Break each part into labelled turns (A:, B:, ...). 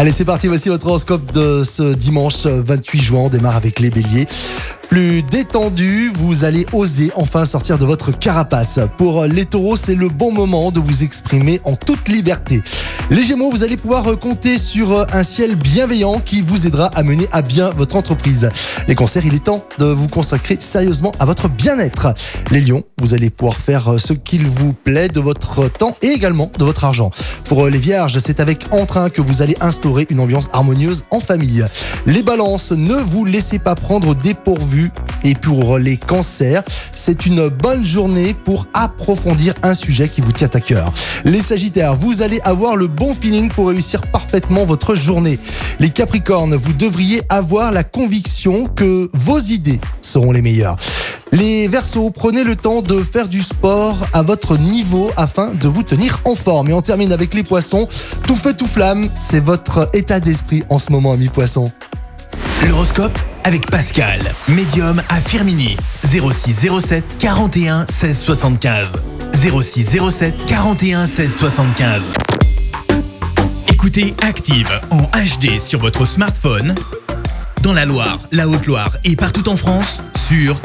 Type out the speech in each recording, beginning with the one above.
A: Allez, c'est parti, voici votre horoscope de ce dimanche 28 juin. On démarre avec les béliers. Plus détendu, vous allez oser enfin sortir de votre carapace. Pour les taureaux, c'est le bon moment de vous exprimer en toute liberté. Les gémeaux, vous allez pouvoir compter sur un ciel bienveillant qui vous aidera à mener à bien votre entreprise. Les cancers, il est temps de vous consacrer sérieusement à votre bien-être. Les lions, vous allez pouvoir faire ce qu'il vous plaît de votre temps et également de votre argent. Pour les vierges, c'est avec entrain que vous allez instaurer une ambiance harmonieuse en famille. Les balances, ne vous laissez pas prendre au dépourvu et pour les cancers, c'est une bonne journée pour approfondir un sujet qui vous tient à cœur. Les sagittaires, vous allez avoir le bon feeling pour réussir parfaitement votre journée. Les capricornes, vous devriez avoir la conviction que vos idées seront les meilleures. Les Verseaux, prenez le temps de faire du sport à votre niveau afin de vous tenir en forme. Et on termine avec les poissons. Tout feu, tout flamme, c'est votre état d'esprit en ce moment, ami poisson.
B: L'horoscope avec Pascal, médium à Firmini. 06 07 41 16 75. 06 07 41 16 75. Écoutez Active en HD sur votre smartphone, dans la Loire, la Haute-Loire et partout en France, sur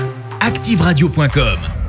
B: activeradio.com.